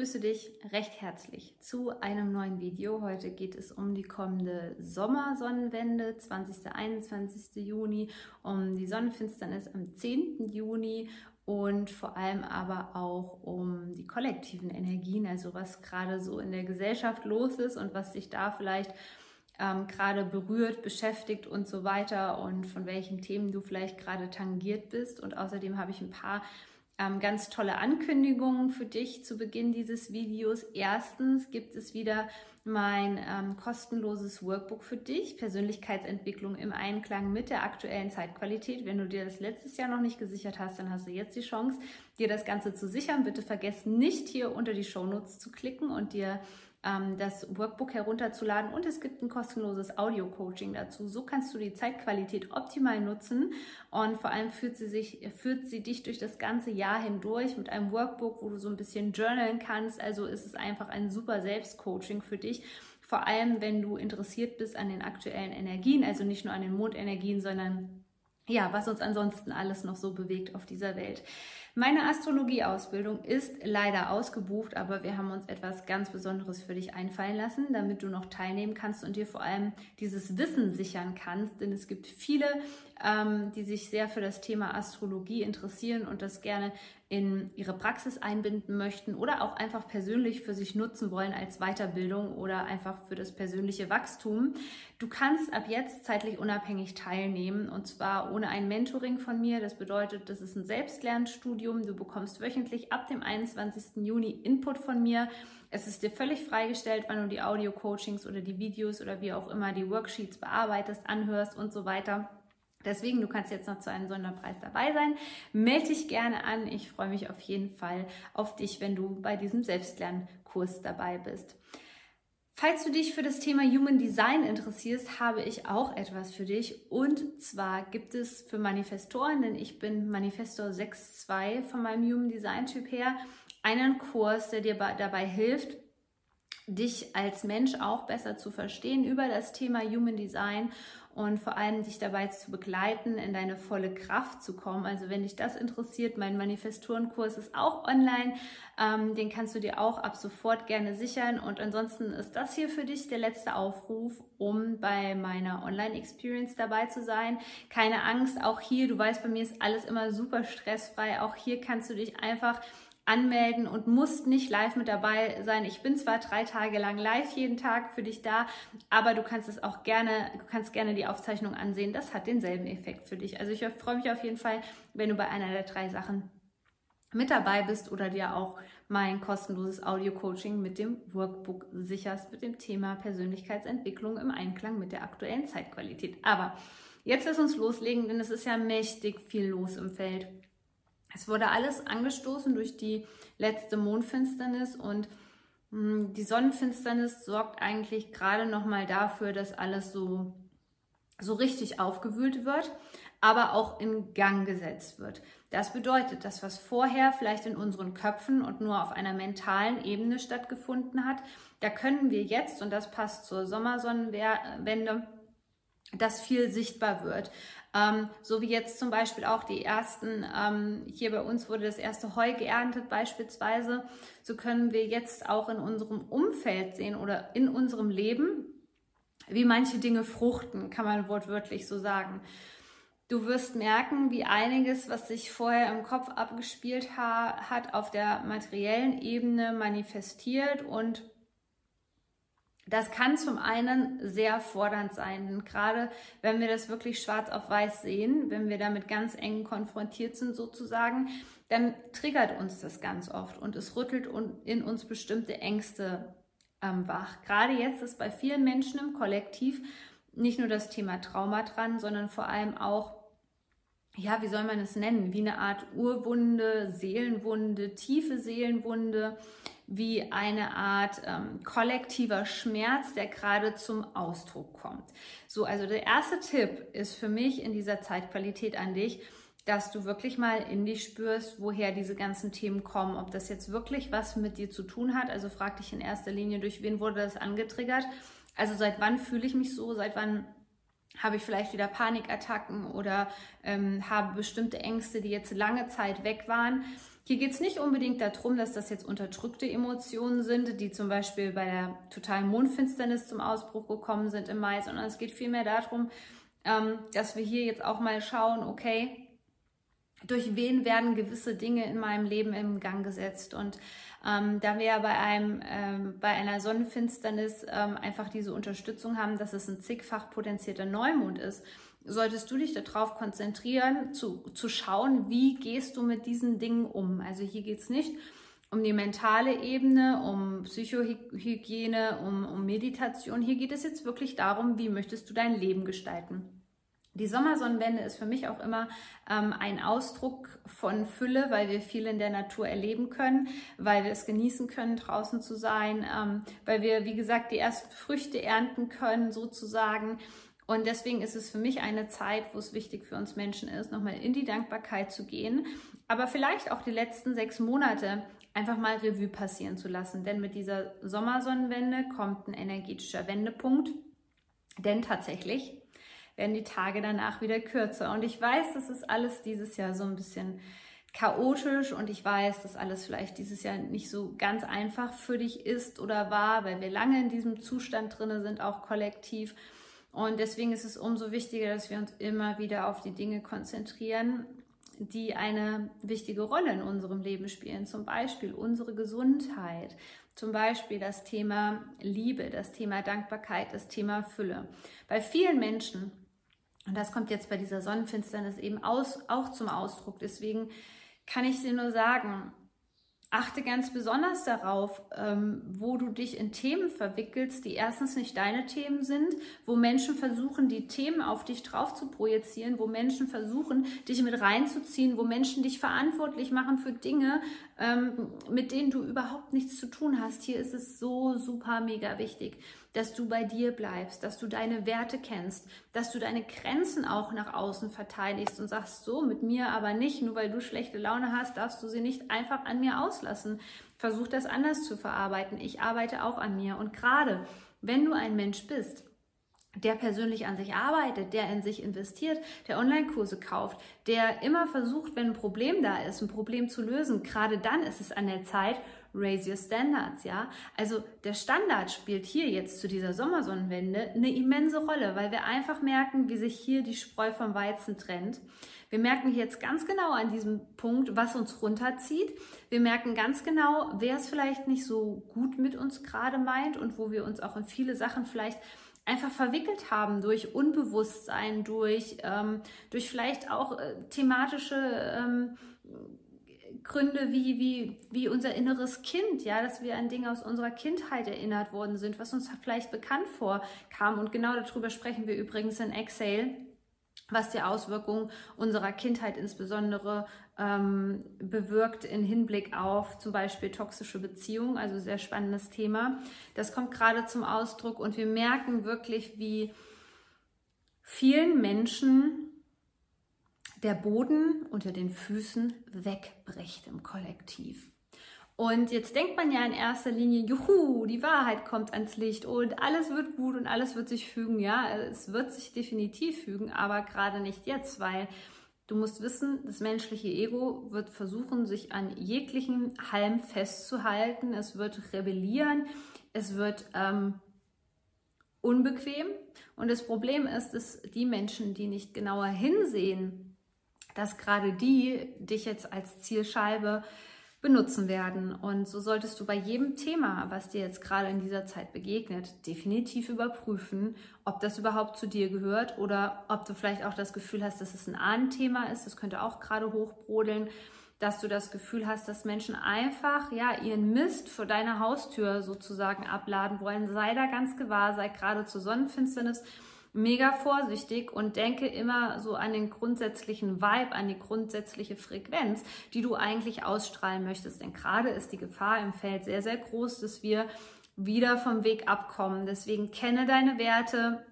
begrüße dich recht herzlich zu einem neuen Video. Heute geht es um die kommende Sommersonnenwende, 20. 21. Juni, um die Sonnenfinsternis am 10. Juni und vor allem aber auch um die kollektiven Energien, also was gerade so in der Gesellschaft los ist und was sich da vielleicht ähm, gerade berührt, beschäftigt und so weiter und von welchen Themen du vielleicht gerade tangiert bist. Und außerdem habe ich ein paar ähm, ganz tolle Ankündigungen für dich zu Beginn dieses Videos. Erstens gibt es wieder mein ähm, kostenloses Workbook für dich, Persönlichkeitsentwicklung im Einklang mit der aktuellen Zeitqualität. Wenn du dir das letztes Jahr noch nicht gesichert hast, dann hast du jetzt die Chance, dir das Ganze zu sichern. Bitte vergiss nicht hier unter die Shownotes zu klicken und dir ähm, das Workbook herunterzuladen und es gibt ein kostenloses Audio-Coaching dazu. So kannst du die Zeitqualität optimal nutzen und vor allem führt sie, sich, führt sie dich durch das ganze Jahr hindurch mit einem Workbook, wo du so ein bisschen journalen kannst. Also ist es einfach ein super Selbstcoaching für dich. Vor allem, wenn du interessiert bist an den aktuellen Energien, also nicht nur an den Mondenergien, sondern ja, was uns ansonsten alles noch so bewegt auf dieser Welt. Meine Astrologieausbildung ist leider ausgebucht, aber wir haben uns etwas ganz Besonderes für dich einfallen lassen, damit du noch teilnehmen kannst und dir vor allem dieses Wissen sichern kannst. Denn es gibt viele, ähm, die sich sehr für das Thema Astrologie interessieren und das gerne in ihre Praxis einbinden möchten oder auch einfach persönlich für sich nutzen wollen als Weiterbildung oder einfach für das persönliche Wachstum. Du kannst ab jetzt zeitlich unabhängig teilnehmen und zwar ohne ein Mentoring von mir. Das bedeutet, das ist ein Selbstlernstudium. Du bekommst wöchentlich ab dem 21. Juni Input von mir. Es ist dir völlig freigestellt, wann du die Audio-Coachings oder die Videos oder wie auch immer die Worksheets bearbeitest, anhörst und so weiter. Deswegen, du kannst jetzt noch zu einem Sonderpreis dabei sein. Melde dich gerne an. Ich freue mich auf jeden Fall auf dich, wenn du bei diesem Selbstlernkurs dabei bist. Falls du dich für das Thema Human Design interessierst, habe ich auch etwas für dich. Und zwar gibt es für Manifestoren, denn ich bin Manifestor 6.2 von meinem Human Design Typ her, einen Kurs, der dir dabei hilft, dich als Mensch auch besser zu verstehen über das Thema Human Design und vor allem dich dabei zu begleiten, in deine volle Kraft zu kommen. Also wenn dich das interessiert, mein Manifestorenkurs ist auch online. Ähm, den kannst du dir auch ab sofort gerne sichern. Und ansonsten ist das hier für dich der letzte Aufruf, um bei meiner Online-Experience dabei zu sein. Keine Angst, auch hier, du weißt, bei mir ist alles immer super stressfrei. Auch hier kannst du dich einfach anmelden und musst nicht live mit dabei sein. Ich bin zwar drei Tage lang live jeden Tag für dich da, aber du kannst es auch gerne, du kannst gerne die Aufzeichnung ansehen. Das hat denselben Effekt für dich. Also ich freue mich auf jeden Fall, wenn du bei einer der drei Sachen mit dabei bist oder dir auch mein kostenloses Audio-Coaching mit dem Workbook sicherst mit dem Thema Persönlichkeitsentwicklung im Einklang mit der aktuellen Zeitqualität. Aber jetzt lass uns loslegen, denn es ist ja mächtig viel los im Feld. Es wurde alles angestoßen durch die letzte Mondfinsternis und hm, die Sonnenfinsternis sorgt eigentlich gerade noch mal dafür, dass alles so so richtig aufgewühlt wird, aber auch in Gang gesetzt wird. Das bedeutet, dass was vorher vielleicht in unseren Köpfen und nur auf einer mentalen Ebene stattgefunden hat, da können wir jetzt, und das passt zur Sommersonnenwende, dass viel sichtbar wird. Ähm, so wie jetzt zum Beispiel auch die ersten, ähm, hier bei uns wurde das erste Heu geerntet beispielsweise. So können wir jetzt auch in unserem Umfeld sehen oder in unserem Leben, wie manche Dinge fruchten, kann man wortwörtlich so sagen. Du wirst merken, wie einiges, was sich vorher im Kopf abgespielt ha hat, auf der materiellen Ebene manifestiert und das kann zum einen sehr fordernd sein, gerade wenn wir das wirklich schwarz auf weiß sehen, wenn wir damit ganz eng konfrontiert sind sozusagen, dann triggert uns das ganz oft und es rüttelt in uns bestimmte Ängste ähm, wach. Gerade jetzt ist bei vielen Menschen im Kollektiv nicht nur das Thema Trauma dran, sondern vor allem auch ja, wie soll man es nennen? Wie eine Art Urwunde, Seelenwunde, tiefe Seelenwunde, wie eine Art ähm, kollektiver Schmerz, der gerade zum Ausdruck kommt. So, also der erste Tipp ist für mich in dieser Zeitqualität an dich, dass du wirklich mal in dich spürst, woher diese ganzen Themen kommen, ob das jetzt wirklich was mit dir zu tun hat. Also frag dich in erster Linie, durch wen wurde das angetriggert? Also seit wann fühle ich mich so? Seit wann habe ich vielleicht wieder Panikattacken oder ähm, habe bestimmte Ängste, die jetzt lange Zeit weg waren? Hier geht es nicht unbedingt darum, dass das jetzt unterdrückte Emotionen sind, die zum Beispiel bei der totalen Mondfinsternis zum Ausbruch gekommen sind im Mai, sondern es geht vielmehr darum, ähm, dass wir hier jetzt auch mal schauen, okay, durch wen werden gewisse Dinge in meinem Leben im Gang gesetzt. Und ähm, da wir ja bei, einem, ähm, bei einer Sonnenfinsternis ähm, einfach diese Unterstützung haben, dass es ein zigfach potenzierter Neumond ist, solltest du dich darauf konzentrieren, zu, zu schauen, wie gehst du mit diesen Dingen um. Also hier geht es nicht um die mentale Ebene, um Psychohygiene, um, um Meditation. Hier geht es jetzt wirklich darum, wie möchtest du dein Leben gestalten. Die Sommersonnenwende ist für mich auch immer ähm, ein Ausdruck von Fülle, weil wir viel in der Natur erleben können, weil wir es genießen können, draußen zu sein, ähm, weil wir, wie gesagt, die ersten Früchte ernten können, sozusagen. Und deswegen ist es für mich eine Zeit, wo es wichtig für uns Menschen ist, nochmal in die Dankbarkeit zu gehen, aber vielleicht auch die letzten sechs Monate einfach mal Revue passieren zu lassen. Denn mit dieser Sommersonnenwende kommt ein energetischer Wendepunkt. Denn tatsächlich, werden die Tage danach wieder kürzer. Und ich weiß, das ist alles dieses Jahr so ein bisschen chaotisch und ich weiß, dass alles vielleicht dieses Jahr nicht so ganz einfach für dich ist oder war, weil wir lange in diesem Zustand drinne sind, auch kollektiv. Und deswegen ist es umso wichtiger, dass wir uns immer wieder auf die Dinge konzentrieren, die eine wichtige Rolle in unserem Leben spielen. Zum Beispiel unsere Gesundheit, zum Beispiel das Thema Liebe, das Thema Dankbarkeit, das Thema Fülle. Bei vielen Menschen und das kommt jetzt bei dieser Sonnenfinsternis eben aus, auch zum Ausdruck. Deswegen kann ich dir nur sagen, achte ganz besonders darauf, ähm, wo du dich in Themen verwickelst, die erstens nicht deine Themen sind, wo Menschen versuchen, die Themen auf dich drauf zu projizieren, wo Menschen versuchen, dich mit reinzuziehen, wo Menschen dich verantwortlich machen für Dinge, ähm, mit denen du überhaupt nichts zu tun hast. Hier ist es so super mega wichtig, dass du bei dir bleibst, dass du deine Werte kennst, dass du deine Grenzen auch nach außen verteidigst und sagst, so mit mir aber nicht, nur weil du schlechte Laune hast, darfst du sie nicht einfach an mir auslassen. Versuch das anders zu verarbeiten. Ich arbeite auch an mir. Und gerade wenn du ein Mensch bist, der persönlich an sich arbeitet, der in sich investiert, der Online-Kurse kauft, der immer versucht, wenn ein Problem da ist, ein Problem zu lösen, gerade dann ist es an der Zeit, raise your standards, ja. Also der Standard spielt hier jetzt zu dieser Sommersonnenwende eine immense Rolle, weil wir einfach merken, wie sich hier die Spreu vom Weizen trennt. Wir merken jetzt ganz genau an diesem Punkt, was uns runterzieht. Wir merken ganz genau, wer es vielleicht nicht so gut mit uns gerade meint und wo wir uns auch in viele Sachen vielleicht einfach verwickelt haben durch Unbewusstsein, durch, ähm, durch vielleicht auch äh, thematische ähm, Gründe wie, wie, wie unser inneres Kind, ja, dass wir an Dinge aus unserer Kindheit erinnert worden sind, was uns vielleicht bekannt vorkam. Und genau darüber sprechen wir übrigens in Exhale, was die Auswirkungen unserer Kindheit insbesondere ähm, bewirkt in Hinblick auf zum Beispiel toxische Beziehungen, also sehr spannendes Thema. Das kommt gerade zum Ausdruck und wir merken wirklich, wie vielen Menschen der Boden unter den Füßen wegbricht im Kollektiv. Und jetzt denkt man ja in erster Linie, juhu, die Wahrheit kommt ans Licht und alles wird gut und alles wird sich fügen. Ja, es wird sich definitiv fügen, aber gerade nicht jetzt, weil du musst wissen, das menschliche Ego wird versuchen, sich an jeglichen Halm festzuhalten. Es wird rebellieren, es wird ähm, unbequem. Und das Problem ist, dass die Menschen, die nicht genauer hinsehen, dass gerade die dich jetzt als Zielscheibe benutzen werden. Und so solltest du bei jedem Thema, was dir jetzt gerade in dieser Zeit begegnet, definitiv überprüfen, ob das überhaupt zu dir gehört oder ob du vielleicht auch das Gefühl hast, dass es ein Ahnenthema ist. Das könnte auch gerade hochbrodeln, dass du das Gefühl hast, dass Menschen einfach ja ihren Mist vor deiner Haustür sozusagen abladen wollen. Sei da ganz gewahr, sei gerade zur Sonnenfinsternis mega vorsichtig und denke immer so an den grundsätzlichen Vibe, an die grundsätzliche Frequenz, die du eigentlich ausstrahlen möchtest. Denn gerade ist die Gefahr im Feld sehr, sehr groß, dass wir wieder vom Weg abkommen. Deswegen kenne deine Werte,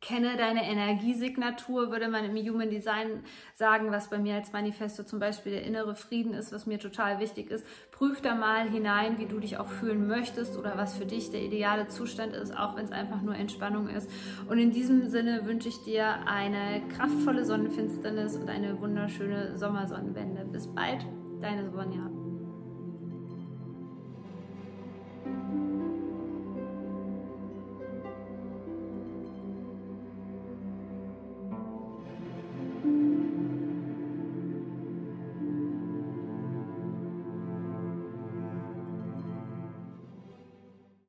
Kenne deine Energiesignatur, würde man im Human Design sagen, was bei mir als Manifesto zum Beispiel der innere Frieden ist, was mir total wichtig ist. Prüf da mal hinein, wie du dich auch fühlen möchtest oder was für dich der ideale Zustand ist, auch wenn es einfach nur Entspannung ist. Und in diesem Sinne wünsche ich dir eine kraftvolle Sonnenfinsternis und eine wunderschöne Sommersonnenwende. Bis bald, deine Sonja.